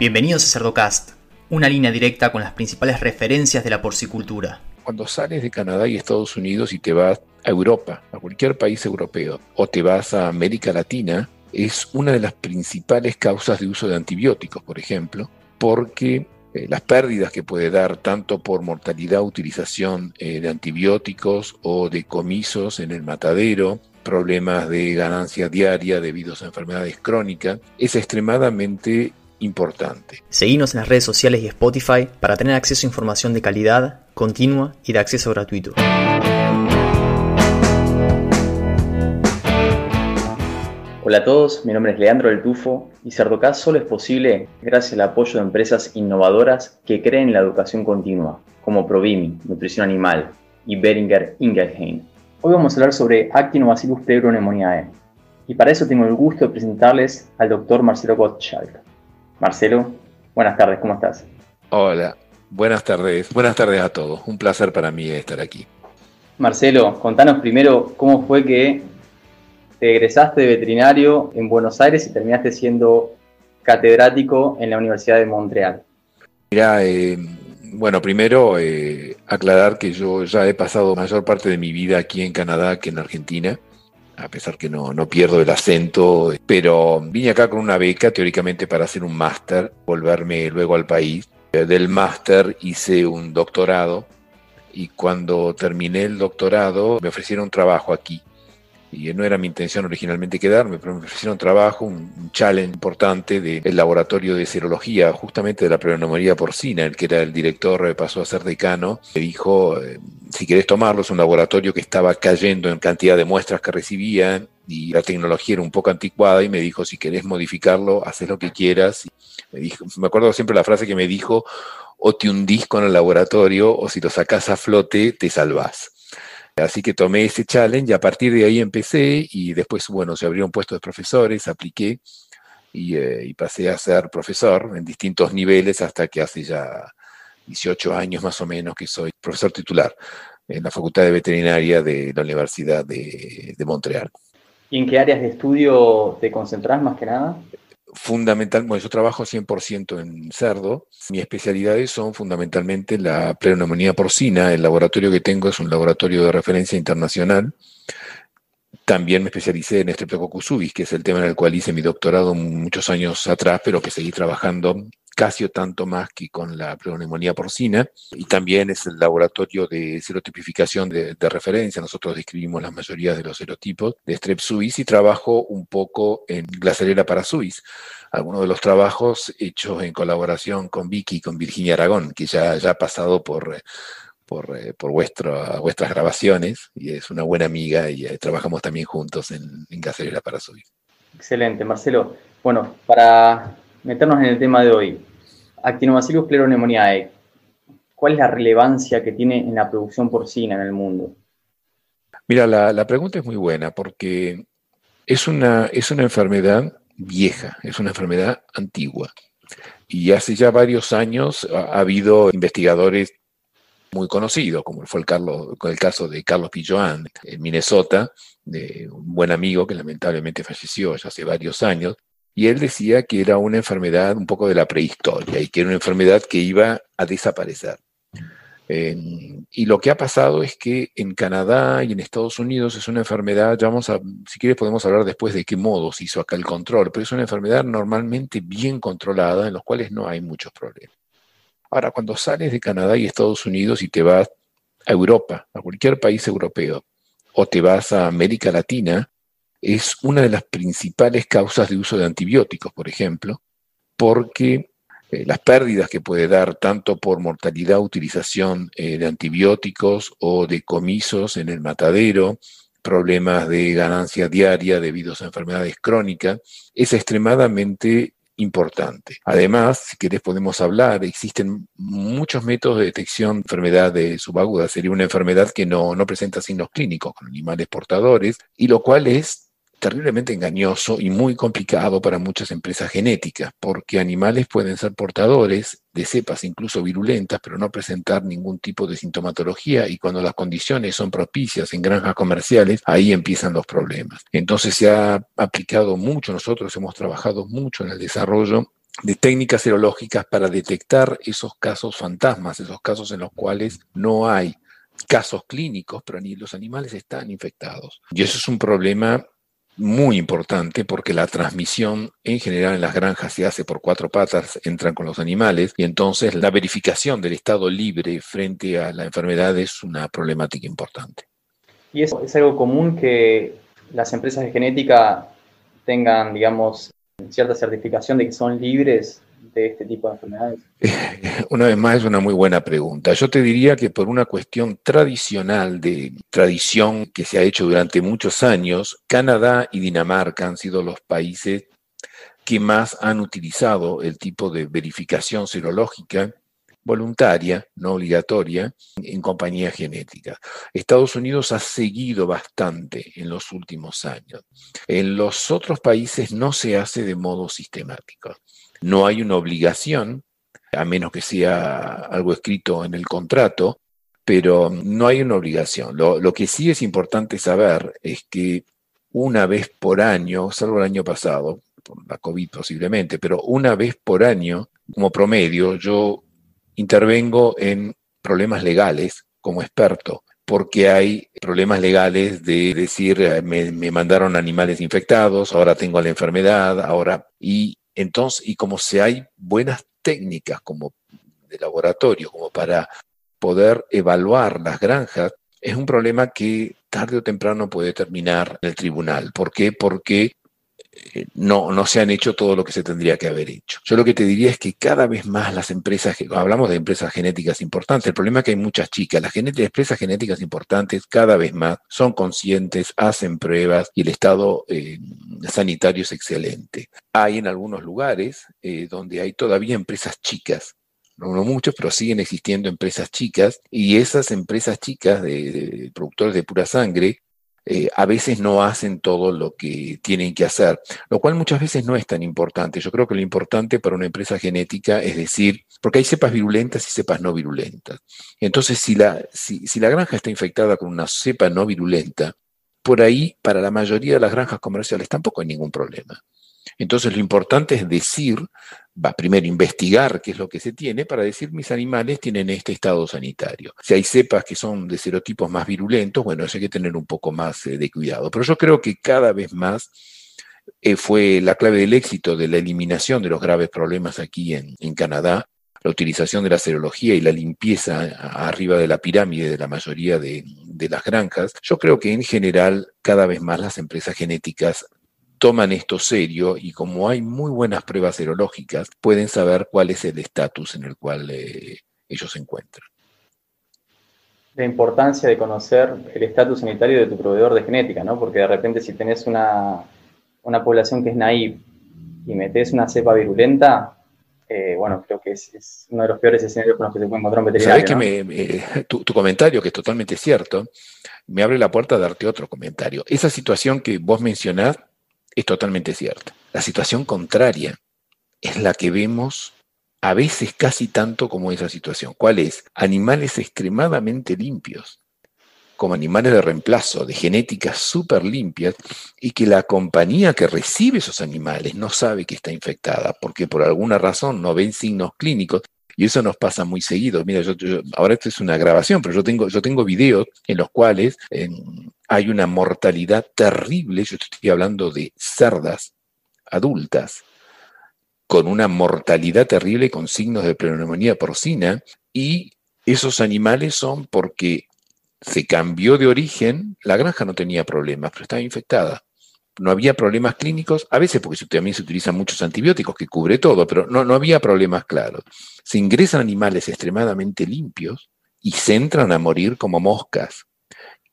Bienvenidos a Cerdocast, una línea directa con las principales referencias de la porcicultura. Cuando sales de Canadá y Estados Unidos y te vas a Europa, a cualquier país europeo, o te vas a América Latina, es una de las principales causas de uso de antibióticos, por ejemplo, porque eh, las pérdidas que puede dar tanto por mortalidad, utilización eh, de antibióticos o de comisos en el matadero, problemas de ganancia diaria debido a enfermedades crónicas, es extremadamente importante. Seguimos en las redes sociales y Spotify para tener acceso a información de calidad, continua y de acceso gratuito. Hola a todos, mi nombre es Leandro del Tufo y Cerdocast solo es posible gracias al apoyo de empresas innovadoras que creen en la educación continua, como Provimi, Nutrición Animal, y Beringer Ingelheim. Hoy vamos a hablar sobre Actinobacillus pleuropneumoniae y para eso tengo el gusto de presentarles al doctor Marcelo Gottschalk. Marcelo, buenas tardes, ¿cómo estás? Hola, buenas tardes, buenas tardes a todos, un placer para mí estar aquí. Marcelo, contanos primero cómo fue que te egresaste de veterinario en Buenos Aires y terminaste siendo catedrático en la Universidad de Montreal. Mira, eh, bueno, primero eh, aclarar que yo ya he pasado mayor parte de mi vida aquí en Canadá que en Argentina, a pesar que no, no pierdo el acento, pero vine acá con una beca teóricamente para hacer un máster, volverme luego al país. Eh, del máster hice un doctorado y cuando terminé el doctorado me ofrecieron trabajo aquí y no era mi intención originalmente quedarme, pero me ofrecieron trabajo, un, challenge importante del laboratorio de serología, justamente de la pneumonía porcina, el que era el director eh, pasó a ser decano, me dijo, eh, si querés tomarlo, es un laboratorio que estaba cayendo en cantidad de muestras que recibían y la tecnología era un poco anticuada y me dijo, si querés modificarlo, haces lo que quieras. Me, acuerdo siempre la frase que me dijo, o te hundís con el laboratorio o si lo sacás a flote, te salvás. Así que tomé ese challenge y a partir de ahí empecé y después, bueno, se abrieron puestos de profesores, apliqué eh, y, pasé a ser profesor en distintos niveles hasta que hace ya 18 años más o menos que soy profesor titular en la Facultad de Veterinaria de la Universidad de, de Montreal. ¿Y en qué áreas de estudio te concentras más que nada? fundamental, bueno, yo trabajo 100% en cerdo. Mis especialidades son fundamentalmente la pneumonía porcina. El laboratorio que tengo es un laboratorio de referencia internacional. También me especialicé en Streptococcus subis, que es el tema en el cual hice mi doctorado muchos años atrás, pero que seguí trabajando casi o tanto más que con la pneumonía porcina. Y también es el laboratorio de serotipificación de, referencia. Nosotros describimos la mayoría de los serotipos de Strep suis y trabajo un poco en Glacerella para suis. Algunos de los trabajos hechos en colaboración con Vicky y con Virginia Aragón, que ya, ya ha pasado por, por, por vuestras grabaciones y es una buena amiga y eh, trabajamos también juntos en, en para suis. Excelente, Marcelo. Bueno, para meternos en el tema de hoy, Actinobacillus pleuropneumoniae, ¿cuál es la relevancia que tiene en la producción porcina en el mundo? Mira, la, pregunta es muy buena porque es una, es una enfermedad vieja, es una enfermedad antigua. Y hace ya varios años ha, habido investigadores muy conocidos, como fue el, caso de Carlos Pilloan en Minnesota, de un buen amigo que lamentablemente falleció ya hace varios años, y él decía que era una enfermedad un poco de la prehistoria y que era una enfermedad que iba a desaparecer. y lo que ha pasado es que en Canadá y en Estados Unidos es una enfermedad, ya si quieres podemos hablar después de qué modo se hizo acá el control, pero es una enfermedad normalmente bien controlada en los cuales no hay muchos problemas. Ahora, cuando sales de Canadá y Estados Unidos y te vas a Europa, a cualquier país europeo, o te vas a América Latina, es una de las principales causas de uso de antibióticos, por ejemplo, porque eh, las pérdidas que puede dar tanto por mortalidad, utilización eh, de antibióticos o de comisos en el matadero, problemas de ganancia diaria debido a enfermedades crónicas, es extremadamente importante. Además, si querés podemos hablar, existen muchos métodos de detección de enfermedad subaguda. Sería una enfermedad que no, no presenta signos clínicos con animales portadores, y lo cual es terriblemente engañoso y muy complicado para muchas empresas genéticas, porque animales pueden ser portadores de cepas incluso virulentas, pero no presentar ningún tipo de sintomatología y cuando las condiciones son propicias en granjas comerciales, ahí empiezan los problemas. Entonces se ha aplicado mucho, nosotros hemos trabajado mucho en el desarrollo de técnicas serológicas para detectar esos casos fantasmas, esos casos en los cuales no hay casos clínicos, pero ni los animales están infectados. Y eso es un problema muy importante porque la transmisión en general en las granjas se hace por cuatro patas, entran con los animales y entonces la verificación del estado libre frente a la enfermedad es una problemática importante. Y eso es algo común que las empresas de genética tengan, digamos, cierta certificación de que son libres de este tipo de enfermedades? Una vez más es una muy buena pregunta. Yo te diría que por una cuestión tradicional, de tradición que se ha hecho durante muchos años, Canadá y Dinamarca han sido los países que más han utilizado el tipo de verificación serológica voluntaria, no obligatoria, en compañía genética. Estados Unidos ha seguido bastante en los últimos años. En los otros países no se hace de modo sistemático. No hay una obligación, a menos que sea algo escrito en el contrato, pero no hay una obligación. Lo, que sí es importante saber es que una vez por año, salvo el año pasado, por la COVID posiblemente, pero una vez por año, como promedio, yo intervengo en problemas legales como experto, porque hay problemas legales de decir, eh, me, mandaron animales infectados, ahora tengo la enfermedad, ahora, y entonces, y como si hay buenas técnicas como de laboratorio, como para poder evaluar las granjas, es un problema que tarde o temprano puede terminar en el tribunal. ¿Por qué? Porque no, no se han hecho todo lo que se tendría que haber hecho. Yo lo que te diría es que cada vez más las empresas, hablamos de empresas genéticas importantes, el problema es que hay muchas chicas, las empresas genéticas importantes cada vez más son conscientes, hacen pruebas y el estado eh, sanitario es excelente. Hay en algunos lugares eh, donde hay todavía empresas chicas no muchos, pero siguen existiendo empresas chicas y esas empresas chicas de, productores de pura sangre eh, a veces no hacen todo lo que tienen que hacer, lo cual muchas veces no es tan importante. Yo creo que lo importante para una empresa genética es decir, porque hay cepas virulentas y cepas no virulentas. Entonces, si la, si, si la granja está infectada con una cepa no virulenta, por ahí, para la mayoría de las granjas comerciales tampoco hay ningún problema. Entonces, lo importante es decir va primero investigar qué es lo que se tiene para decir mis animales tienen este estado sanitario. Si hay cepas que son de serotipos más virulentos, bueno, eso hay que tener un poco más eh, de cuidado. Pero yo creo que cada vez más eh, fue la clave del éxito de la eliminación de los graves problemas aquí en, Canadá, la utilización de la serología y la limpieza arriba de la pirámide de la mayoría de, de las granjas. Yo creo que en general cada vez más las empresas genéticas toman esto serio y como hay muy buenas pruebas serológicas, pueden saber cuál es el estatus en el cual eh, ellos se encuentran. La importancia de conocer el estatus sanitario de tu proveedor de genética, ¿no? Porque de repente si tenés una, población que es naive y metes una cepa virulenta, eh, bueno, creo que es, uno de los peores escenarios con los que se puede encontrar un veterinario. Sabes que tu, tu, comentario, que es totalmente cierto, me abre la puerta a darte otro comentario. Esa situación que vos mencionás es totalmente cierto. La situación contraria es la que vemos a veces casi tanto como esa situación. ¿Cuál es? Animales extremadamente limpios, como animales de reemplazo, de genética súper limpias, y que la compañía que recibe esos animales no sabe que está infectada, porque por alguna razón no ven signos clínicos, y eso nos pasa muy seguido. Mira, yo, ahora esto es una grabación, pero yo tengo, yo tengo videos en los cuales hay una mortalidad terrible, yo estoy hablando de cerdas adultas, con una mortalidad terrible con signos de pneumonía porcina, y esos animales son porque se cambió de origen, la granja no tenía problemas, pero estaba infectada. No había problemas clínicos, a veces porque también se utilizan muchos antibióticos que cubre todo, pero no, no había problemas claros. Se ingresan animales extremadamente limpios y se entran a morir como moscas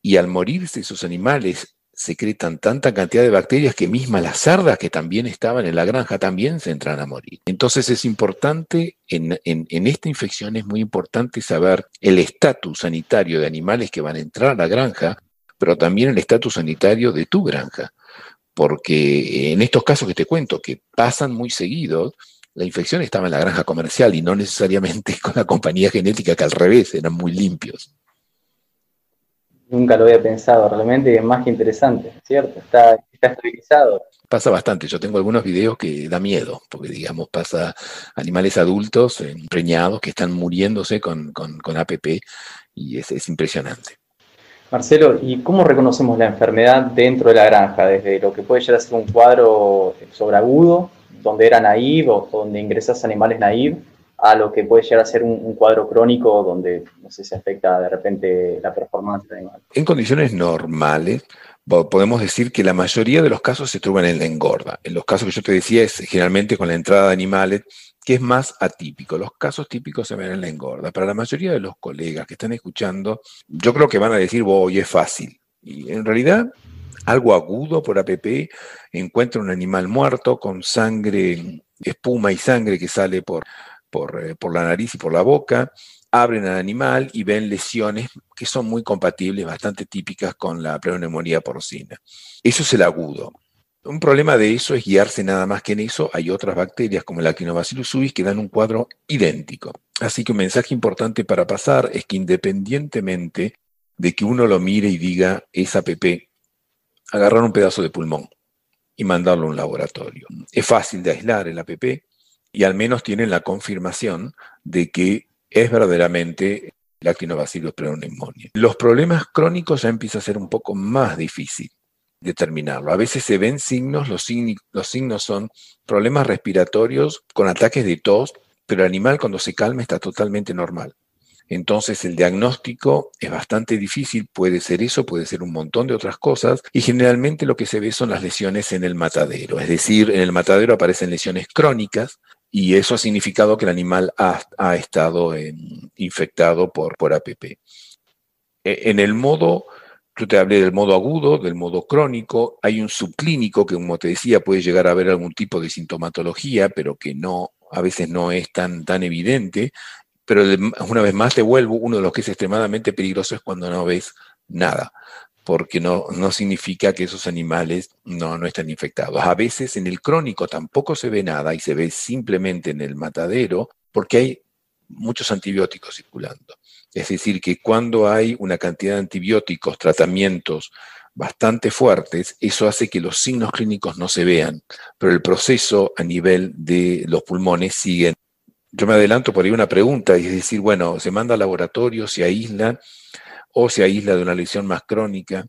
y al morirse esos animales secretan tanta cantidad de bacterias que mismas las cerdas que también estaban en la granja también se entran a morir. Entonces es importante, en, esta infección es muy importante saber el estatus sanitario de animales que van a entrar a la granja, pero también el estatus sanitario de tu granja. Porque en estos casos que te cuento, que pasan muy seguidos, la infección estaba en la granja comercial y no necesariamente con la compañía genética que al revés, eran muy limpios. Nunca lo había pensado realmente es más que interesante, ¿cierto? Está, está estabilizado. Pasa bastante, yo tengo algunos videos que da miedo, porque digamos pasa animales adultos, empreñados, que están muriéndose con, APP y es, impresionante. Marcelo, ¿y cómo reconocemos la enfermedad dentro de la granja? Desde lo que puede llegar a ser un cuadro sobreagudo, donde era naive o donde ingresas animales naive, a lo que puede llegar a ser un, cuadro crónico donde no sé, se afecta de repente la performance del animal. En condiciones normales, podemos decir que la mayoría de los casos se truban en la engorda. En los casos que yo te decía es generalmente con la entrada de animales, que es más atípico. Los casos típicos se ven en la engorda. Para la mayoría de los colegas que están escuchando, yo creo que van a decir, voy, es fácil. Y en realidad, algo agudo por APP, encuentra un animal muerto con sangre, espuma y sangre que sale por, eh, por, la nariz y por la boca, abren al animal y ven lesiones que son muy compatibles, bastante típicas con la pneumonía porcina. Eso es el agudo. Un problema de eso es guiarse nada más que en eso. Hay otras bacterias como el Actinobacillus subis que dan un cuadro idéntico. Así que un mensaje importante para pasar es que independientemente de que uno lo mire y diga es APP, agarrar un pedazo de pulmón y mandarlo a un laboratorio. Es fácil de aislar el APP, y al menos tienen la confirmación de que es verdaderamente lactinobacillus pneumoniae. Los problemas crónicos ya empieza a ser un poco más difícil determinarlo. A veces se ven signos, los, signos son problemas respiratorios con ataques de tos, pero el animal cuando se calma está totalmente normal. Entonces el diagnóstico es bastante difícil, puede ser eso, puede ser un montón de otras cosas, y generalmente lo que se ve son las lesiones en el matadero, es decir, en el matadero aparecen lesiones crónicas, y eso ha significado que el animal ha, estado infectado por, por APP. E, en el modo, yo te hablé del modo agudo, del modo crónico, hay un subclínico que, como te decía, puede llegar a haber algún tipo de sintomatología, pero que no, a veces no es tan, tan evidente. Pero una vez más te vuelvo, uno de los que es extremadamente peligroso es cuando no ves nada porque no, no significa que esos animales no, no están infectados. A veces en el crónico tampoco se ve nada y se ve simplemente en el matadero porque hay muchos antibióticos circulando. Es decir, que cuando hay una cantidad de antibióticos, tratamientos bastante fuertes, eso hace que los signos clínicos no se vean, pero el proceso a nivel de los pulmones sigue. Yo me adelanto por ahí una pregunta, y es decir, bueno, se manda al laboratorio, se aísla, o se aísla de una lesión más crónica.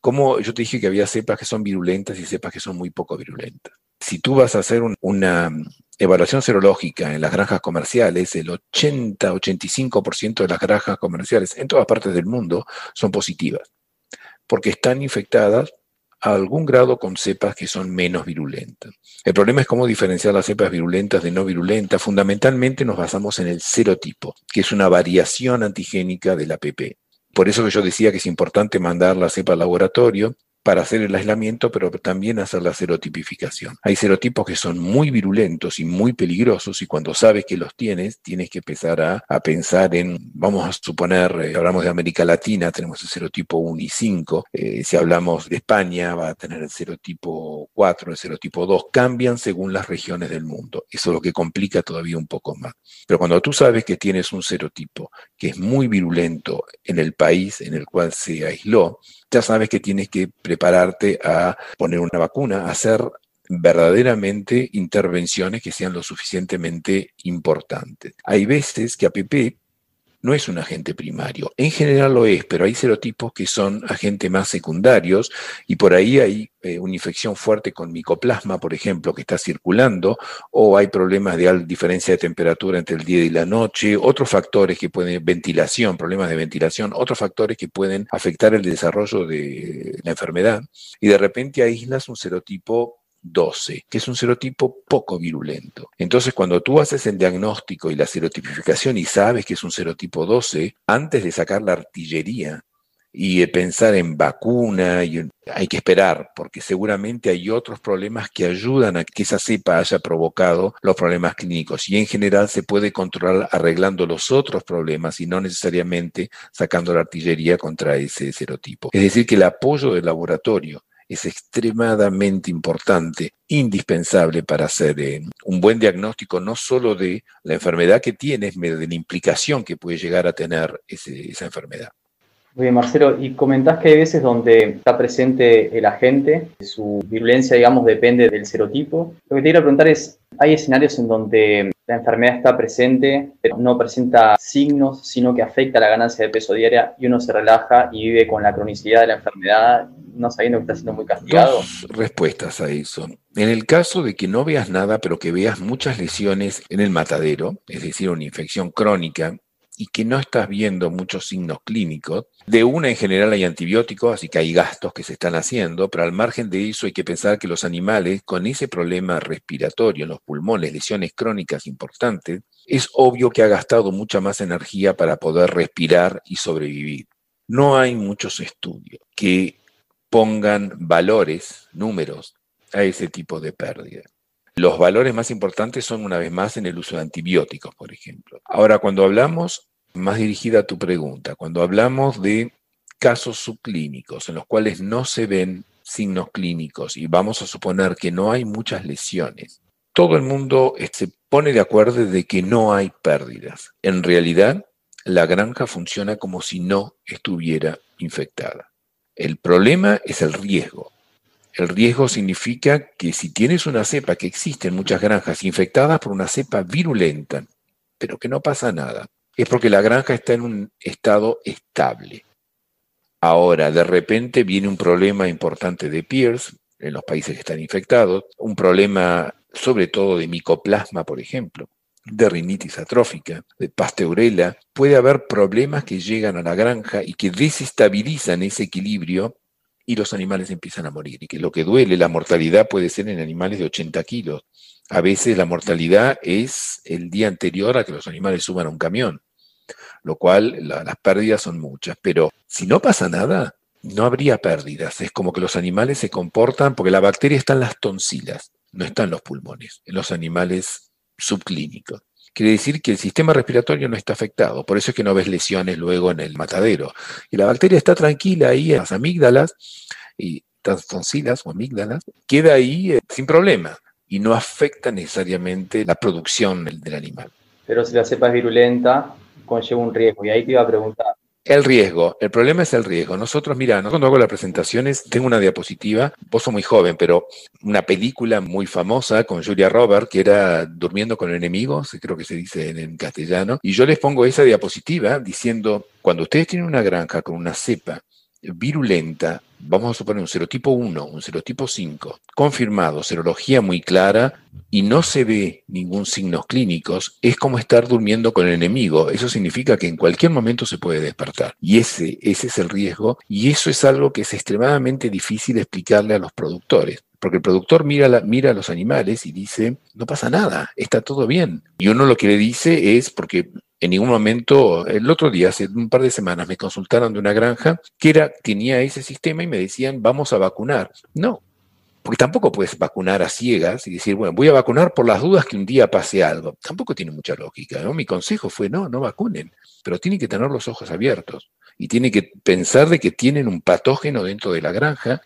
Como yo te dije que había cepas que son virulentas y cepas que son muy poco virulentas. Si tú vas a hacer una evaluación serológica en las granjas comerciales, el 80-85% de las granjas comerciales en todas partes del mundo son positivas, porque están infectadas a algún grado con cepas que son menos virulentas. El problema es cómo diferenciar las cepas virulentas de no virulentas. Fundamentalmente nos basamos en el serotipo, que es una variación antigénica del APP. Por eso que yo decía que es importante mandar la cepa al laboratorio para hacer el aislamiento, pero también hacer la serotipificación. Hay serotipos que son muy virulentos y muy peligrosos y cuando sabes que los tienes, tienes que empezar a, pensar en, vamos a suponer, eh, hablamos de América Latina, tenemos el serotipo 1 y 5, eh, si hablamos de España va a tener el serotipo 4, el serotipo 2, cambian según las regiones del mundo. Eso es lo que complica todavía un poco más. Pero cuando tú sabes que tienes un serotipo que es muy virulento en el país en el cual se aisló, ya sabes que tienes que prepararte a poner una vacuna, a hacer verdaderamente intervenciones que sean lo suficientemente importantes. Hay veces que APP no es un agente primario. En general lo es, pero hay serotipos que son agentes más secundarios y por ahí hay eh, una infección fuerte con micoplasma, por ejemplo, que está circulando, o hay problemas de diferencia de temperatura entre el día y la noche, otros factores que pueden, ventilación, problemas de ventilación, otros factores que pueden afectar el desarrollo de la enfermedad. Y de repente aíslas un serotipo 12, que es un serotipo poco virulento. Entonces, cuando tú haces el diagnóstico y la serotipificación y sabes que es un serotipo 12, antes de sacar la artillería y pensar en vacuna, hay que esperar, porque seguramente hay otros problemas que ayudan a que esa cepa haya provocado los problemas clínicos. Y en general se puede controlar arreglando los otros problemas y no necesariamente sacando la artillería contra ese serotipo. Es decir, que el apoyo del laboratorio es extremadamente importante, indispensable para hacer eh, un buen diagnóstico no solo de la enfermedad que tienes, sino de la implicación que puede llegar a tener esa enfermedad. Bien, Marcelo, y comentás que hay veces donde está presente el agente, su virulencia, digamos, depende del serotipo. Lo que te quiero preguntar es, ¿hay escenarios en donde la enfermedad está presente, pero no presenta signos, sino que afecta la ganancia de peso diaria y uno se relaja y vive con la cronicidad de la enfermedad, no sabiendo que está siendo muy castigado? Dos respuestas a eso. En el caso de que no veas nada, pero que veas muchas lesiones en el matadero, es decir, una infección crónica, y que no estás viendo muchos signos clínicos. De una en general hay antibióticos, así que hay gastos que se están haciendo, pero al margen de eso hay que pensar que los animales con ese problema respiratorio en los pulmones, lesiones crónicas importantes, es obvio que ha gastado mucha más energía para poder respirar y sobrevivir. No hay muchos estudios que pongan valores, números a ese tipo de pérdida. Los valores más importantes son una vez más en el uso de antibióticos, por ejemplo. Ahora, cuando hablamos, más dirigida a tu pregunta, cuando hablamos de casos subclínicos en los cuales no se ven signos clínicos y vamos a suponer que no hay muchas lesiones, todo el mundo se pone de acuerdo de que no hay pérdidas. En realidad, la granja funciona como si no estuviera infectada. El problema es el riesgo. El riesgo significa que si tienes una cepa que existe en muchas granjas infectadas por una cepa virulenta, pero que no pasa nada, es porque la granja está en un estado estable. Ahora, de repente viene un problema importante de Pierce en los países que están infectados, un problema sobre todo de micoplasma, por ejemplo, de rinitis atrófica, de pasteurela. Puede haber problemas que llegan a la granja y que desestabilizan ese equilibrio y los animales empiezan a morir. Y que lo que duele, la mortalidad puede ser en animales de 80 kilos. A veces la mortalidad es el día anterior a que los animales suban a un camión, lo cual las pérdidas son muchas. Pero si no pasa nada, no habría pérdidas. Es como que los animales se comportan, porque la bacteria está en las tonsilas, no está en los pulmones, en los animales subclínicos. Quiere decir que el sistema respiratorio no está afectado, por eso es que no ves lesiones luego en el matadero. Y la bacteria está tranquila ahí en las amígdalas y las tonsilas o amígdalas, queda ahí eh, sin problema y no afecta necesariamente la producción del, animal. Pero si la cepa es virulenta, conlleva un riesgo. Y ahí te iba a preguntar, el riesgo, el problema es el riesgo. Nosotros, mira, cuando hago las presentaciones, tengo una diapositiva, vos sos muy joven, pero una película muy famosa con Julia Roberts, que era Durmiendo con enemigos, creo que se dice en, castellano, y yo les pongo esa diapositiva diciendo, cuando ustedes tienen una granja con una cepa virulenta, vamos a suponer un serotipo 1, un serotipo 5, confirmado, serología muy clara y no se ve ningún signos clínicos, es como estar durmiendo con el enemigo. Eso significa que en cualquier momento se puede despertar. Y ese, ese es el riesgo y eso es algo que es extremadamente difícil explicarle a los productores. Porque el productor mira, mira a los animales y dice, no pasa nada, está todo bien. Y uno lo que le dice es, porque en ningún momento, el otro día, hace un par de semanas, me consultaron de una granja que era, tenía ese sistema y me decían, vamos a vacunar. No, porque tampoco puedes vacunar a ciegas y decir, bueno, voy a vacunar por las dudas que un día pase algo. Tampoco tiene mucha lógica. ¿no? Mi consejo fue, no, no vacunen, pero tienen que tener los ojos abiertos y tienen que pensar de que tienen un patógeno dentro de la granja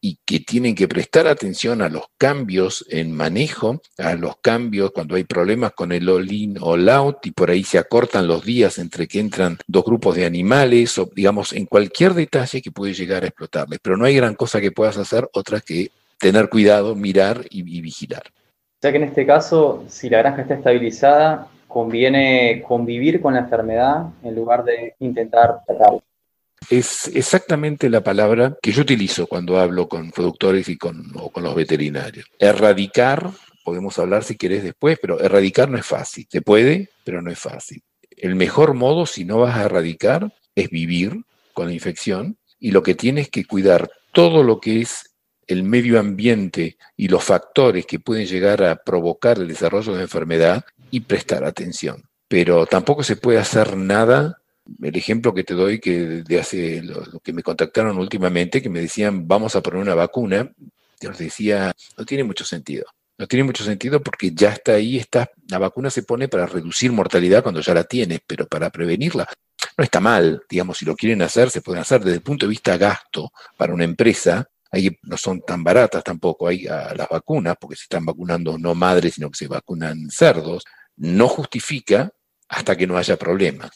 y que tienen que prestar atención a los cambios en manejo, a los cambios cuando hay problemas con el all-in, all-out, y por ahí se acortan los días entre que entran dos grupos de animales, o digamos, en cualquier detalle que puede llegar a explotarles. Pero no hay gran cosa que puedas hacer otra que tener cuidado, mirar y, vigilar. O sea que en este caso, si la granja está estabilizada, conviene convivir con la enfermedad en lugar de intentar tratarla es exactamente la palabra que yo utilizo cuando hablo con productores y con, o con los veterinarios. Erradicar, podemos hablar si querés después, pero erradicar no es fácil. Se puede, pero no es fácil. El mejor modo, si no vas a erradicar, es vivir con la infección y lo que tienes que cuidar todo lo que es el medio ambiente y los factores que pueden llegar a provocar el desarrollo de la enfermedad y prestar atención. Pero tampoco se puede hacer nada el ejemplo que te doy que de hace lo, que me contactaron últimamente, que me decían vamos a poner una vacuna, yo les decía, no tiene mucho sentido. No tiene mucho sentido porque ya está ahí, está, la vacuna se pone para reducir mortalidad cuando ya la tienes, pero para prevenirla no está mal, digamos, si lo quieren hacer, se pueden hacer desde el punto de vista gasto para una empresa, ahí no son tan baratas tampoco hay las vacunas, porque se están vacunando no madres, sino que se vacunan cerdos, no justifica hasta que no haya problemas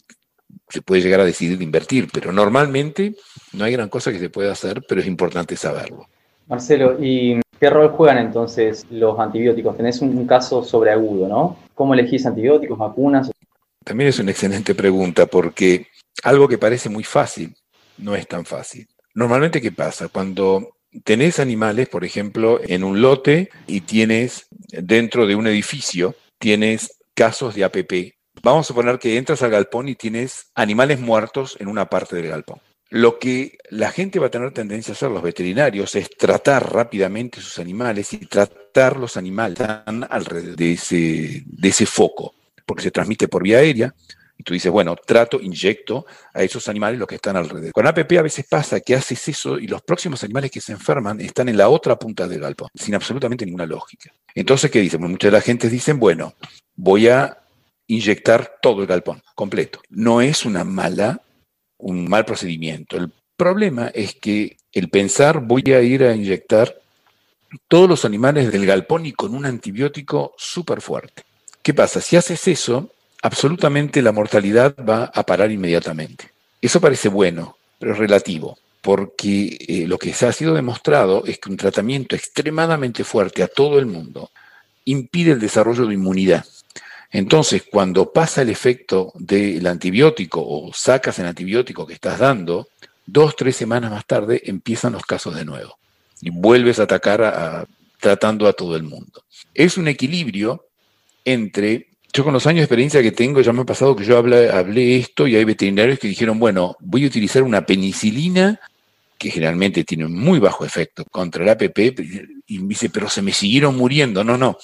se puede llegar a decidir de invertir, pero normalmente no hay gran cosa que se pueda hacer, pero es importante saberlo. Marcelo, ¿y qué rol juegan entonces los antibióticos? Tenés un, caso sobreagudo, ¿no? ¿Cómo elegís antibióticos, vacunas? También es una excelente pregunta porque algo que parece muy fácil no es tan fácil. Normalmente, ¿qué pasa? Cuando tenés animales, por ejemplo, en un lote y tienes dentro de un edificio, tienes casos de APP. Vamos a suponer que entras al galpón y tienes animales muertos en una parte del galpón. Lo que la gente va a tener tendencia a hacer, los veterinarios, es tratar rápidamente sus animales y tratar los animales alrededor de ese, de ese foco, porque se transmite por vía aérea, y tú dices, bueno, trato, inyecto a esos animales los que están alrededor. Con APP a veces pasa que haces eso y los próximos animales que se enferman están en la otra punta del galpón, sin absolutamente ninguna lógica. Entonces, ¿qué dicen? muchas de la gente dicen, bueno, voy a inyectar todo el galpón, completo. No es una mala, un mal procedimiento. El problema es que el pensar voy a ir a inyectar todos los animales del galpón y con un antibiótico súper fuerte. ¿Qué pasa? Si haces eso, absolutamente la mortalidad va a parar inmediatamente. Eso parece bueno, pero es relativo, porque eh, lo que se ha sido demostrado es que un tratamiento extremadamente fuerte a todo el mundo impide el desarrollo de inmunidad. Entonces, cuando pasa el efecto del antibiótico o sacas el antibiótico que estás dando, dos, tres semanas más tarde empiezan los casos de nuevo y vuelves a atacar tratando a todo el mundo. Es un equilibrio entre yo con los años de experiencia que tengo, ya me ha pasado que yo hablé, hablé esto y hay veterinarios que dijeron, bueno, voy a utilizar una penicilina que generalmente tiene muy bajo efecto contra el APP, y me dice, pero se me siguieron muriendo. No, no,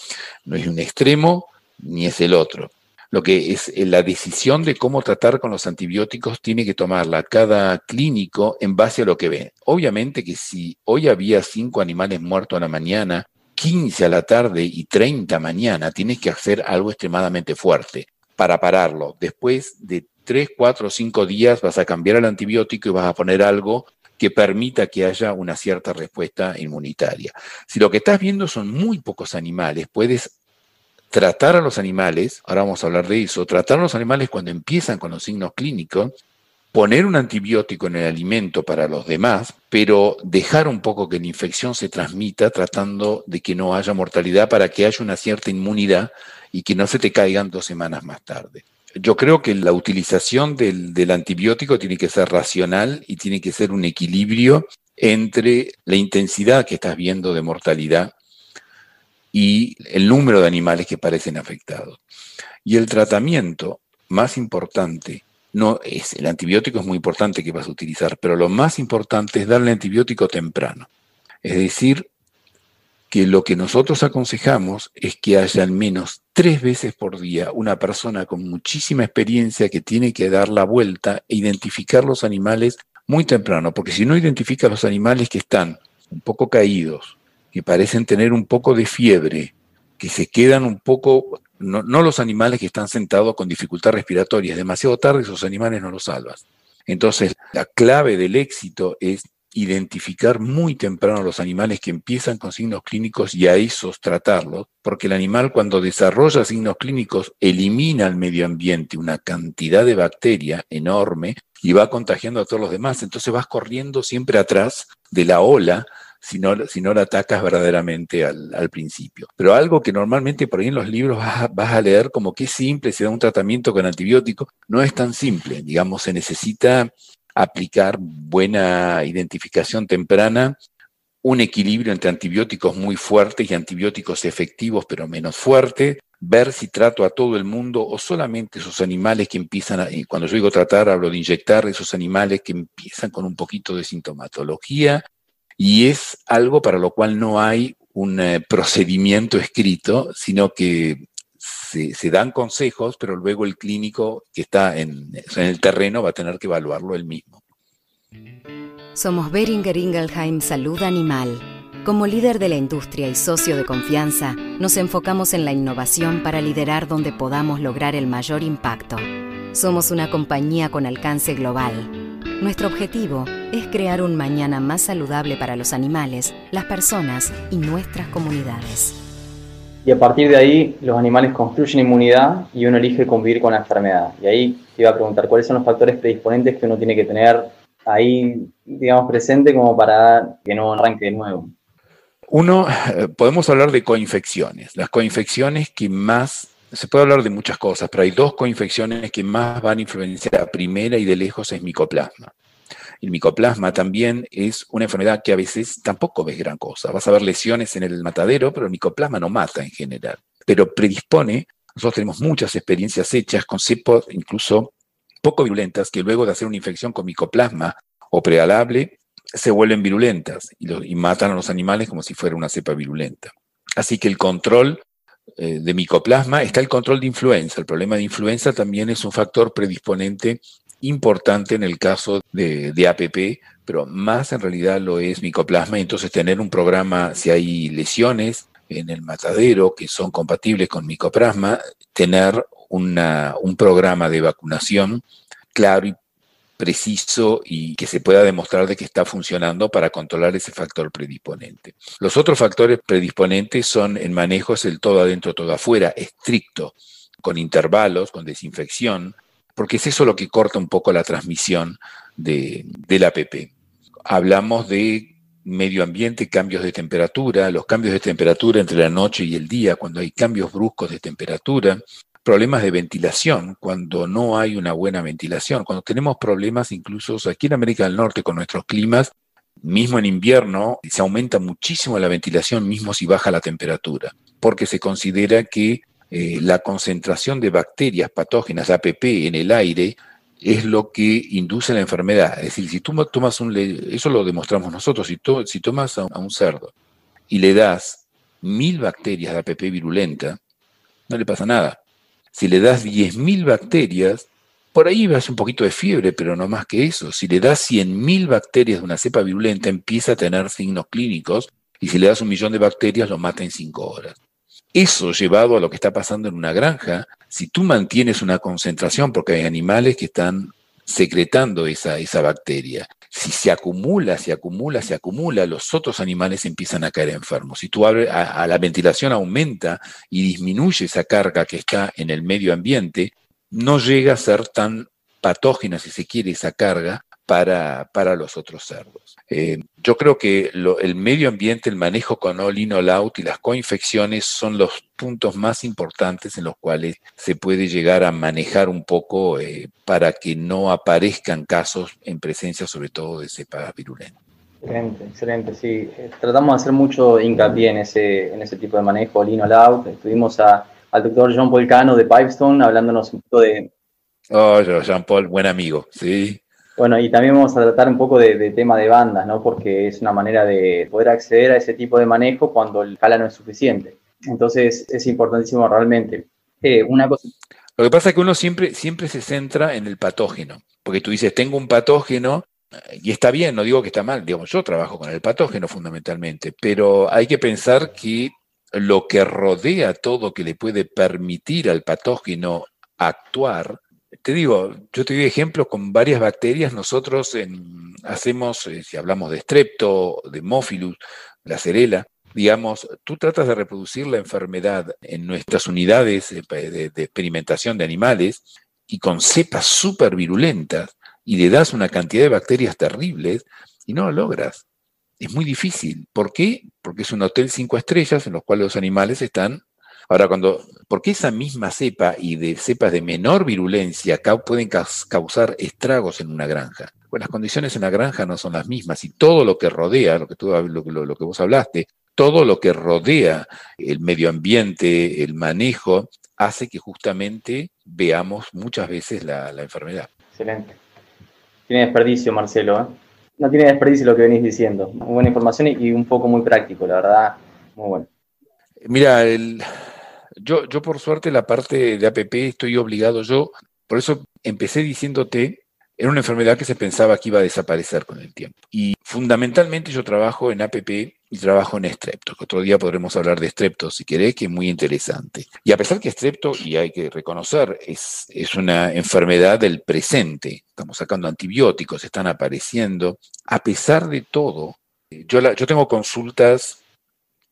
no es un extremo ni es el otro. Lo que es eh, la decisión de cómo tratar con los antibióticos tiene que tomarla cada clínico en base a lo que ve. Obviamente que si hoy había cinco animales muertos a la mañana 15 a la tarde y 30 mañana, tienes que hacer algo extremadamente fuerte para pararlo. Después de 3, 4 o 5 días vas a cambiar el antibiótico y vas a poner algo que permita que haya una cierta respuesta inmunitaria. Si lo que estás viendo son muy pocos animales, puedes tratar a los animales, ahora vamos a hablar de eso, tratar a los animales cuando empiezan con los signos clínicos poner un antibiótico en el alimento para los demás, pero dejar un poco que la infección se transmita tratando de que no haya mortalidad para que haya una cierta inmunidad y que no se te caigan dos semanas más tarde. Yo creo que la utilización del, del antibiótico tiene que ser racional y tiene que ser un equilibrio entre la intensidad que estás viendo de mortalidad y el número de animales que parecen afectados. Y el tratamiento más importante no es, el antibiótico es muy importante que vas a utilizar, pero lo más importante es darle antibiótico temprano. Es decir, que lo que nosotros aconsejamos es que haya al menos tres veces por día una persona con muchísima experiencia que tiene que dar la vuelta e identificar los animales muy temprano, porque si no identifica los animales que están un poco caídos, que parecen tener un poco de fiebre, que se quedan un poco no, los animales que están sentados con dificultad respiratoria. Es demasiado tarde, esos animales no los salvas. Entonces, la clave del éxito es identificar muy temprano los animales que empiezan con signos clínicos y a esos tratarlos, porque el animal cuando desarrolla signos clínicos elimina al medio ambiente una cantidad de bacteria enorme y va contagiando a todos los demás. Entonces vas corriendo siempre atrás de la ola si no, si no la atacas verdaderamente al, principio. Pero algo que normalmente por ahí en los libros vas a, leer como que es simple, se da un tratamiento con antibiótico, no es tan simple. Digamos, se necesita aplicar buena identificación temprana, un equilibrio entre antibióticos muy fuertes y antibióticos efectivos pero menos fuertes, ver si trato a todo el mundo o solamente esos animales que empiezan, a, cuando yo digo tratar, hablo de inyectar esos animales que empiezan con un poquito de sintomatología y es algo para lo cual no hay un eh, procedimiento escrito, sino que se, dan consejos, pero luego el clínico que está en, en el terreno va a tener que evaluarlo él mismo. Somos Beringer Ingelheim Salud Animal. Como líder de la industria y socio de confianza, nos enfocamos en la innovación para liderar donde podamos lograr el mayor impacto. Somos una compañía con alcance global nuestro objetivo es crear un mañana más saludable para los animales, las personas y nuestras comunidades. y a partir de ahí los animales construyen inmunidad y uno elige convivir con la enfermedad. Y ahí te iba a preguntar cuáles son los factores predisponentes que uno tiene que tener ahí, digamos, presente como para que no arranque de nuevo. Uno, eh, podemos hablar de coinfecciones. Las coinfecciones que más, se puede hablar de muchas cosas, pero hay dos coinfecciones que más van a influenciar a primera y de lejos es micoplasma. El micoplasma también es una enfermedad que a veces tampoco ves gran cosa. Vas a ver lesiones en el matadero, pero el micoplasma no mata en general. Pero predispone, nosotros tenemos muchas experiencias hechas con cepos incluso poco virulentas que luego de hacer una infección con micoplasma o prealable se vuelven virulentas y, matan a los animales como si fuera una cepa virulenta. Así que el control de micoplasma está el control de influenza. El problema de influenza también es un factor predisponente importante en el caso de, APP, pero más en realidad lo es micoplasma. Entonces tener un programa, si hay lesiones en el matadero que son compatibles con micoplasma, tener un programa de vacunación claro y preciso y que se pueda demostrar de que está funcionando para controlar ese factor predisponente. Los otros factores predisponentes son en manejos el todo adentro, todo afuera, estricto, con intervalos, con desinfección, porque es eso lo que corta un poco la transmisión de, del APP. Hablamos de medio ambiente, cambios de temperatura, los cambios de temperatura entre la noche y el día, cuando hay cambios bruscos de temperatura, problemas de ventilación, cuando no hay una buena ventilación, cuando tenemos problemas incluso aquí en América del Norte con nuestros climas, mismo en invierno, se aumenta muchísimo la ventilación, mismo si baja la temperatura, porque se considera que eh, la concentración de bacterias patógenas APP en el aire es lo que induce la enfermedad. Es decir, si tú tomas un, eso lo demostramos nosotros, si, si tomas a un cerdo y le das mil bacterias de APP virulenta, no le pasa nada. Si le das 10.000 bacterias, por ahí vas un poquito de fiebre, pero no más que eso. Si le das 100.000 bacterias de una cepa virulenta, empieza a tener signos clínicos y si le das un millón de bacterias, lo mata en 5 horas. Eso llevado a lo que está pasando en una granja, si tú mantienes una concentración, porque hay animales que están secretando esa, esa bacteria, si se acumula, se acumula, se acumula, los otros animales empiezan a caer enfermos. Si tú abres, a, la ventilación aumenta y disminuye esa carga que está en el medio ambiente, no llega a ser tan patógena, si se quiere, esa carga para, para los otros cerdos. Eh, yo creo que el medio ambiente, el manejo con all in, all out y las coinfecciones son los puntos más importantes en los cuales se puede llegar a manejar un poco eh, para que no aparezcan casos en presencia sobre todo de cepas virulentas. Excelente, excelente, sí. Eh, tratamos de hacer mucho hincapié en ese, en ese tipo de manejo, all in, all out. Estuvimos a, al doctor John Polcano de Pipestone hablándonos un poco de... Oh, Jean Paul, buen amigo, sí. Bueno, y también vamos a tratar un poco de, tema de bandas, ¿no? Porque es una manera de poder acceder a ese tipo de manejo cuando el cala no es suficiente. Entonces, es importantísimo realmente. Eh, una cosa. Lo que pasa es que uno siempre, siempre se centra en el patógeno, porque tú dices, tengo un patógeno, y está bien, no digo que está mal, digamos, yo trabajo con el patógeno fundamentalmente, pero hay que pensar que lo que rodea todo que le puede permitir al patógeno actuar te digo, yo te doy ejemplos con varias bacterias. Nosotros hacemos, eh, si hablamos de strepto, de mófilus, la cerela, digamos, tú tratas de reproducir la enfermedad en nuestras unidades de, experimentación de animales y con cepas súper virulentas y le das una cantidad de bacterias terribles y no lo logras. Es muy difícil. ¿Por qué? Porque es un hotel cinco estrellas en los cuales los animales están Ahora, cuando, porque esa misma cepa y de cepas de menor virulencia pueden causar estragos en una granja. Pues las condiciones en la granja no son las mismas y todo lo que rodea, lo que, tú, lo, que vos hablaste, todo lo que rodea el medio ambiente, el manejo, hace que justamente veamos muchas veces la, enfermedad. Excelente. Tiene desperdicio, Marcelo. ¿eh? No tiene desperdicio lo que venís diciendo. Muy buena información y un poco muy práctico, la verdad. Muy bueno. Mira, el, yo, yo por suerte la parte de APP estoy obligado. Yo, por eso empecé diciéndote, era una enfermedad que se pensaba que iba a desaparecer con el tiempo. Y fundamentalmente yo trabajo en APP y trabajo en Strepto, otro día podremos hablar de Strepto si querés, que es muy interesante. Y a pesar que Strepto, y hay que reconocer, es, es una enfermedad del presente, estamos sacando antibióticos, están apareciendo, a pesar de todo, yo, la, yo tengo consultas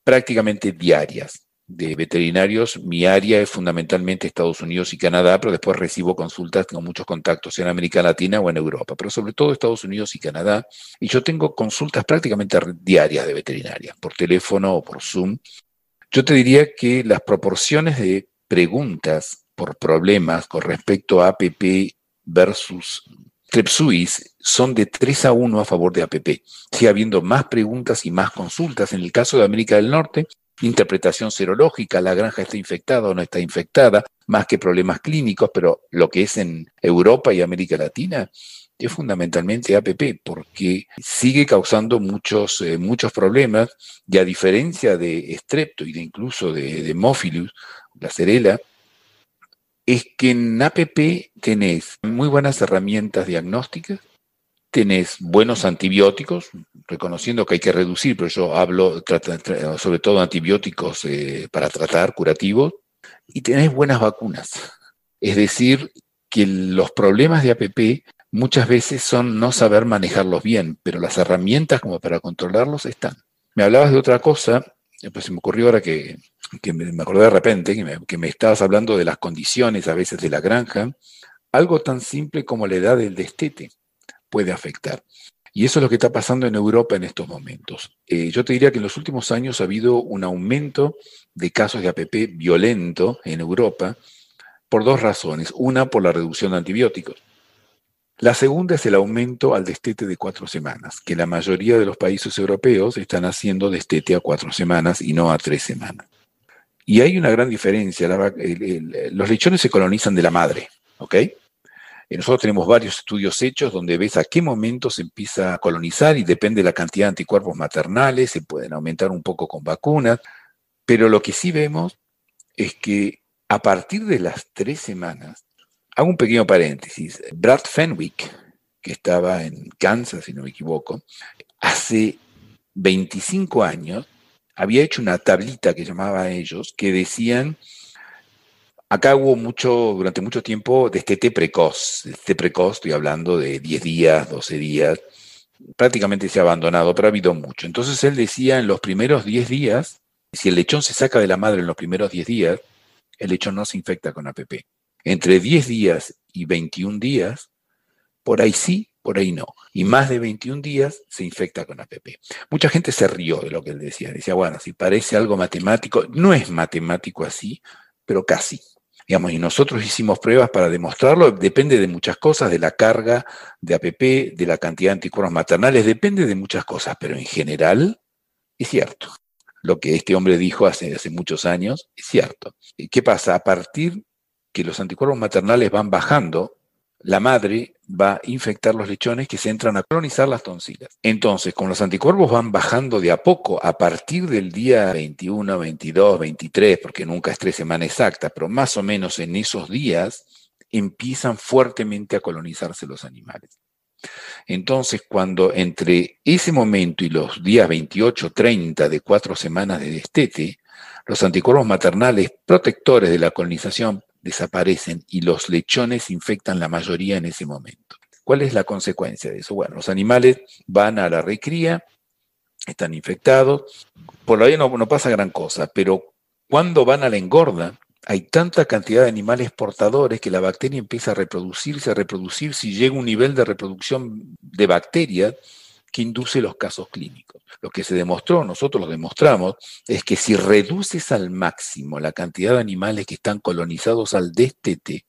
prácticamente diarias de veterinarios, mi área es fundamentalmente Estados Unidos y Canadá, pero después recibo consultas, tengo muchos contactos en América Latina o en Europa, pero sobre todo Estados Unidos y Canadá. Y yo tengo consultas prácticamente diarias de veterinaria, por teléfono o por Zoom. Yo te diría que las proporciones de preguntas por problemas con respecto a APP versus Trepsuis son de 3 a 1 a favor de APP. Sigue habiendo más preguntas y más consultas. En el caso de América del Norte, interpretación serológica, la granja está infectada o no está infectada, más que problemas clínicos, pero lo que es en Europa y América Latina es fundamentalmente APP, porque sigue causando muchos, eh, muchos problemas, y a diferencia de Strepto y de incluso de, de la cerela, es que en APP tenés muy buenas herramientas diagnósticas, tenés buenos antibióticos, reconociendo que hay que reducir, pero yo hablo sobre todo antibióticos eh, para tratar, curativos, y tenés buenas vacunas. Es decir, que los problemas de APP muchas veces son no saber manejarlos bien, pero las herramientas como para controlarlos están. Me hablabas de otra cosa, pues se me ocurrió ahora que, me acordé de repente, que me, que me estabas hablando de las condiciones a veces de la granja, algo tan simple como la edad del destete puede afectar. Y eso es lo que está pasando en Europa en estos momentos. Eh, yo te diría que en los últimos años ha habido un aumento de casos de APP violento en Europa por dos razones. Una, por la reducción de antibióticos. La segunda es el aumento al destete de cuatro semanas, que la mayoría de los países europeos están haciendo destete a cuatro semanas y no a tres semanas. Y hay una gran diferencia. los lechones se colonizan de la madre, ¿ok? Nosotros tenemos varios estudios hechos donde ves a qué momento se empieza a colonizar y depende de la cantidad de anticuerpos maternales, se pueden aumentar un poco con vacunas, pero lo que sí vemos es que a partir de las tres semanas, hago un pequeño paréntesis, Brad Fenwick, que estaba en Kansas, si no me equivoco, hace 25 años había hecho una tablita que llamaba a ellos, que decían Acá hubo mucho, durante mucho tiempo, destete precoz. Destete precoz, estoy hablando de 10 días, 12 días. Prácticamente se ha abandonado, pero ha habido mucho. Entonces él decía, en los primeros 10 días, si el lechón se saca de la madre en los primeros 10 días, el lechón no se infecta con APP. Entre 10 días y 21 días, por ahí sí, por ahí no. Y más de 21 días se infecta con APP. Mucha gente se rió de lo que él decía. Decía, bueno, si parece algo matemático, no es matemático así, pero casi y nosotros hicimos pruebas para demostrarlo, depende de muchas cosas, de la carga de APP, de la cantidad de anticuerpos maternales, depende de muchas cosas, pero en general es cierto. Lo que este hombre dijo hace, hace muchos años es cierto. ¿Qué pasa? A partir que los anticuerpos maternales van bajando, la madre va a infectar los lechones que se entran a colonizar las tonsilas. Entonces, como los anticuerpos van bajando de a poco, a partir del día 21, 22, 23, porque nunca es tres semanas exactas, pero más o menos en esos días, empiezan fuertemente a colonizarse los animales. Entonces, cuando entre ese momento y los días 28, 30 de cuatro semanas de destete, los anticuerpos maternales protectores de la colonización desaparecen y los lechones infectan la mayoría en ese momento. ¿Cuál es la consecuencia de eso? Bueno, los animales van a la recría, están infectados, por ahí no, no pasa gran cosa, pero cuando van a la engorda, hay tanta cantidad de animales portadores que la bacteria empieza a reproducirse, a reproducirse y llega un nivel de reproducción de bacterias que induce los casos clínicos. Lo que se demostró, nosotros lo demostramos, es que si reduces al máximo la cantidad de animales que están colonizados al destete,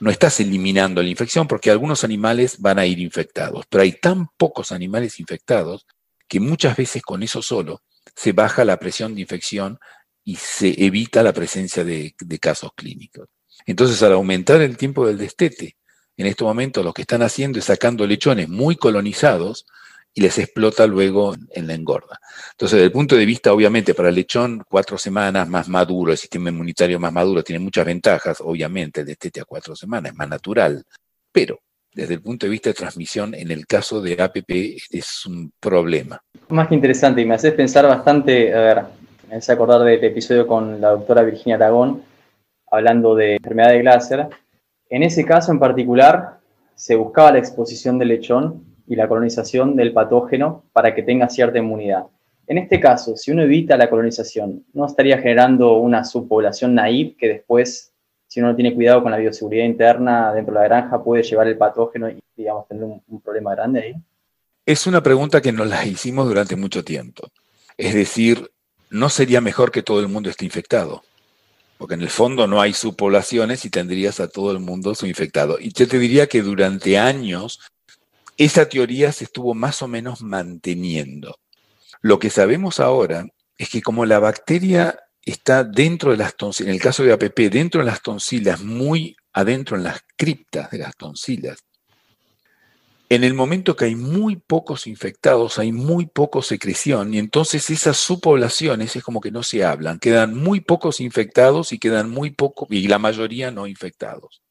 no estás eliminando la infección porque algunos animales van a ir infectados, pero hay tan pocos animales infectados que muchas veces con eso solo se baja la presión de infección y se evita la presencia de, de casos clínicos. Entonces, al aumentar el tiempo del destete, en este momento lo que están haciendo es sacando lechones muy colonizados y les explota luego en la engorda. Entonces, desde el punto de vista, obviamente, para el lechón, cuatro semanas más maduro, el sistema inmunitario más maduro, tiene muchas ventajas, obviamente, el destete a cuatro semanas es más natural, pero desde el punto de vista de transmisión, en el caso de APP es un problema. Más que interesante, y me haces pensar bastante, a ver, me hace acordar del episodio con la doctora Virginia Aragón, hablando de enfermedad de Glaser. En ese caso en particular, se buscaba la exposición del lechón y la colonización del patógeno para que tenga cierta inmunidad. En este caso, si uno evita la colonización, ¿no estaría generando una subpoblación naive que después, si uno no tiene cuidado con la bioseguridad interna dentro de la granja, puede llevar el patógeno y, digamos, tener un, problema grande ahí? Es una pregunta que nos la hicimos durante mucho tiempo. Es decir, ¿no sería mejor que todo el mundo esté infectado? Porque en el fondo no hay subpoblaciones y tendrías a todo el mundo infectado. Y yo te diría que durante años esa teoría se estuvo más o menos manteniendo. Lo que sabemos ahora es que como la bacteria está dentro de las tonsilas, en el caso de APP, dentro de las tonsilas, muy adentro en las criptas de las tonsilas, en el momento que hay muy pocos infectados, hay muy poco secreción, y entonces esas subpoblaciones es como que no se hablan, quedan muy pocos infectados y quedan muy pocos, y la mayoría no infectados.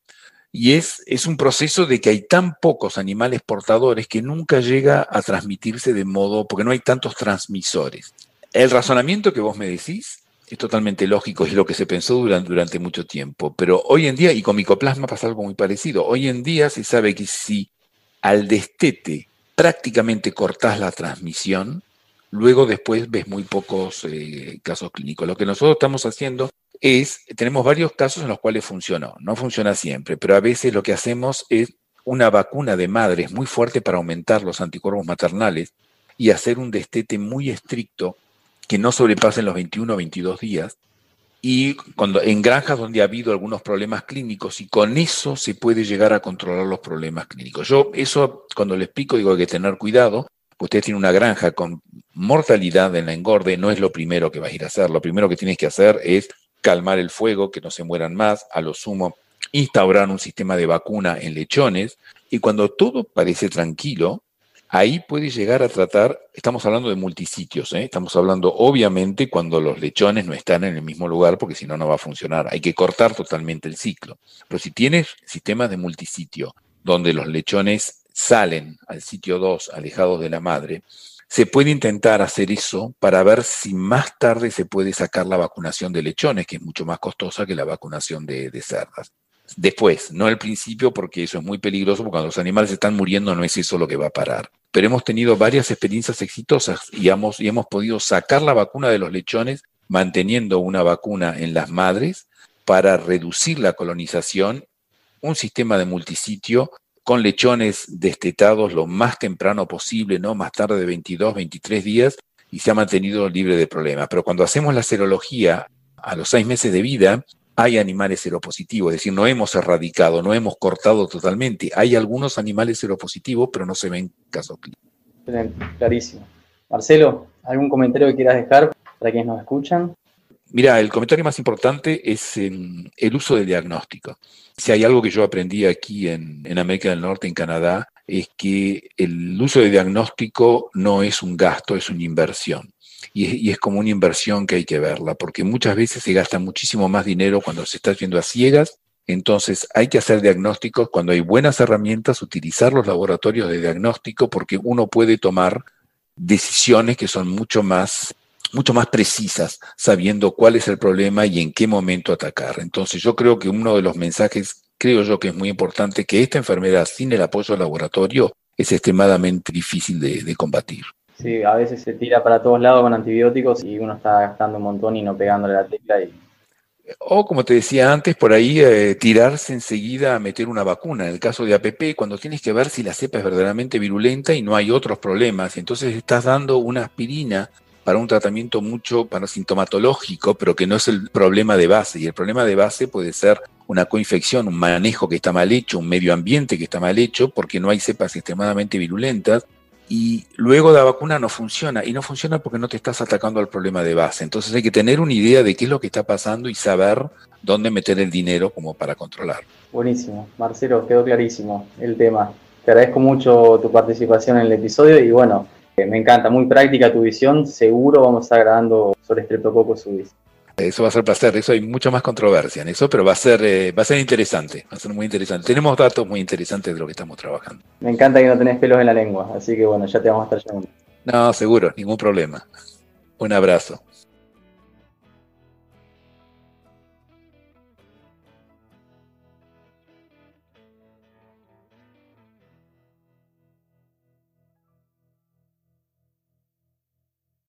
Y es, es un proceso de que hay tan pocos animales portadores que nunca llega a transmitirse de modo, porque no hay tantos transmisores. El razonamiento que vos me decís es totalmente lógico, es lo que se pensó durante, durante mucho tiempo, pero hoy en día, y con micoplasma pasa algo muy parecido, hoy en día se sabe que si al destete prácticamente cortás la transmisión, luego después ves muy pocos eh, casos clínicos. Lo que nosotros estamos haciendo es, tenemos varios casos en los cuales funcionó, no funciona siempre, pero a veces lo que hacemos es una vacuna de madres muy fuerte para aumentar los anticuerpos maternales y hacer un destete muy estricto que no sobrepasen los 21 o 22 días y cuando, en granjas donde ha habido algunos problemas clínicos y con eso se puede llegar a controlar los problemas clínicos. Yo eso cuando le explico digo hay que tener cuidado. Usted tiene una granja con mortalidad en la engorde, no es lo primero que vas a ir a hacer. Lo primero que tienes que hacer es calmar el fuego, que no se mueran más, a lo sumo instaurar un sistema de vacuna en lechones y cuando todo parece tranquilo, ahí puede llegar a tratar, estamos hablando de multisitios, ¿eh? estamos hablando obviamente cuando los lechones no están en el mismo lugar, porque si no, no va a funcionar. Hay que cortar totalmente el ciclo. Pero si tienes sistemas de multisitio, donde los lechones salen al sitio 2, alejados de la madre, se puede intentar hacer eso para ver si más tarde se puede sacar la vacunación de lechones, que es mucho más costosa que la vacunación de, cerdas. Después, no al principio, porque eso es muy peligroso, porque cuando los animales están muriendo no es eso lo que va a parar. Pero hemos tenido varias experiencias exitosas y hemos, y hemos podido sacar la vacuna de los lechones manteniendo una vacuna en las madres para reducir la colonización, un sistema de multisitio con lechones destetados lo más temprano posible, no más tarde de 22, 23 días, y se ha mantenido libre de problemas. Pero cuando hacemos la serología a los seis meses de vida, hay animales seropositivos, es decir, no hemos erradicado, no hemos cortado totalmente. Hay algunos animales seropositivos, pero no se ven casos. Clarísimo. Marcelo, ¿algún comentario que quieras dejar para quienes nos escuchan? Mira, el comentario más importante es el uso del diagnóstico. Si hay algo que yo aprendí aquí en, América del Norte, en Canadá, es que el uso de diagnóstico no es un gasto, es una inversión y es, como una inversión que hay que verla, porque muchas veces se gasta muchísimo más dinero cuando se está yendo a ciegas. Entonces hay que hacer diagnósticos cuando hay buenas herramientas, utilizar los laboratorios de diagnóstico, porque uno puede tomar decisiones que son mucho más mucho más precisas, sabiendo cuál es el problema y en qué momento atacar. Entonces yo creo que uno de los mensajes, creo yo que es muy importante, que esta enfermedad sin el apoyo al laboratorio es extremadamente difícil de combatir. Sí, a veces se tira para todos lados con antibióticos y uno está gastando un montón y no pegándole la tecla. Y... O como te decía antes, por ahí eh, tirarse enseguida a meter una vacuna. En el caso de APP, cuando tienes que ver si la cepa es verdaderamente virulenta y no hay otros problemas, entonces estás dando una aspirina para un tratamiento mucho para sintomatológico, pero que no es el problema de base. Y el problema de base puede ser una coinfección, un manejo que está mal hecho, un medio ambiente que está mal hecho, porque no hay cepas extremadamente virulentas y luego la vacuna no funciona. Y no funciona porque no te estás atacando al problema de base. Entonces hay que tener una idea de qué es lo que está pasando y saber dónde meter el dinero como para controlar. Buenísimo. Marcelo, quedó clarísimo el tema. Te agradezco mucho tu participación en el episodio y bueno, me encanta, muy práctica tu visión. Seguro vamos a estar grabando sobre Streptococcus subis. Eso va a ser placer, eso hay mucha más controversia en eso, pero va a ser, eh, va a ser interesante, va a ser muy interesante. Tenemos datos muy interesantes de lo que estamos trabajando. Me encanta que no tenés pelos en la lengua, así que bueno, ya te vamos a estar llamando. No, seguro, ningún problema. Un abrazo.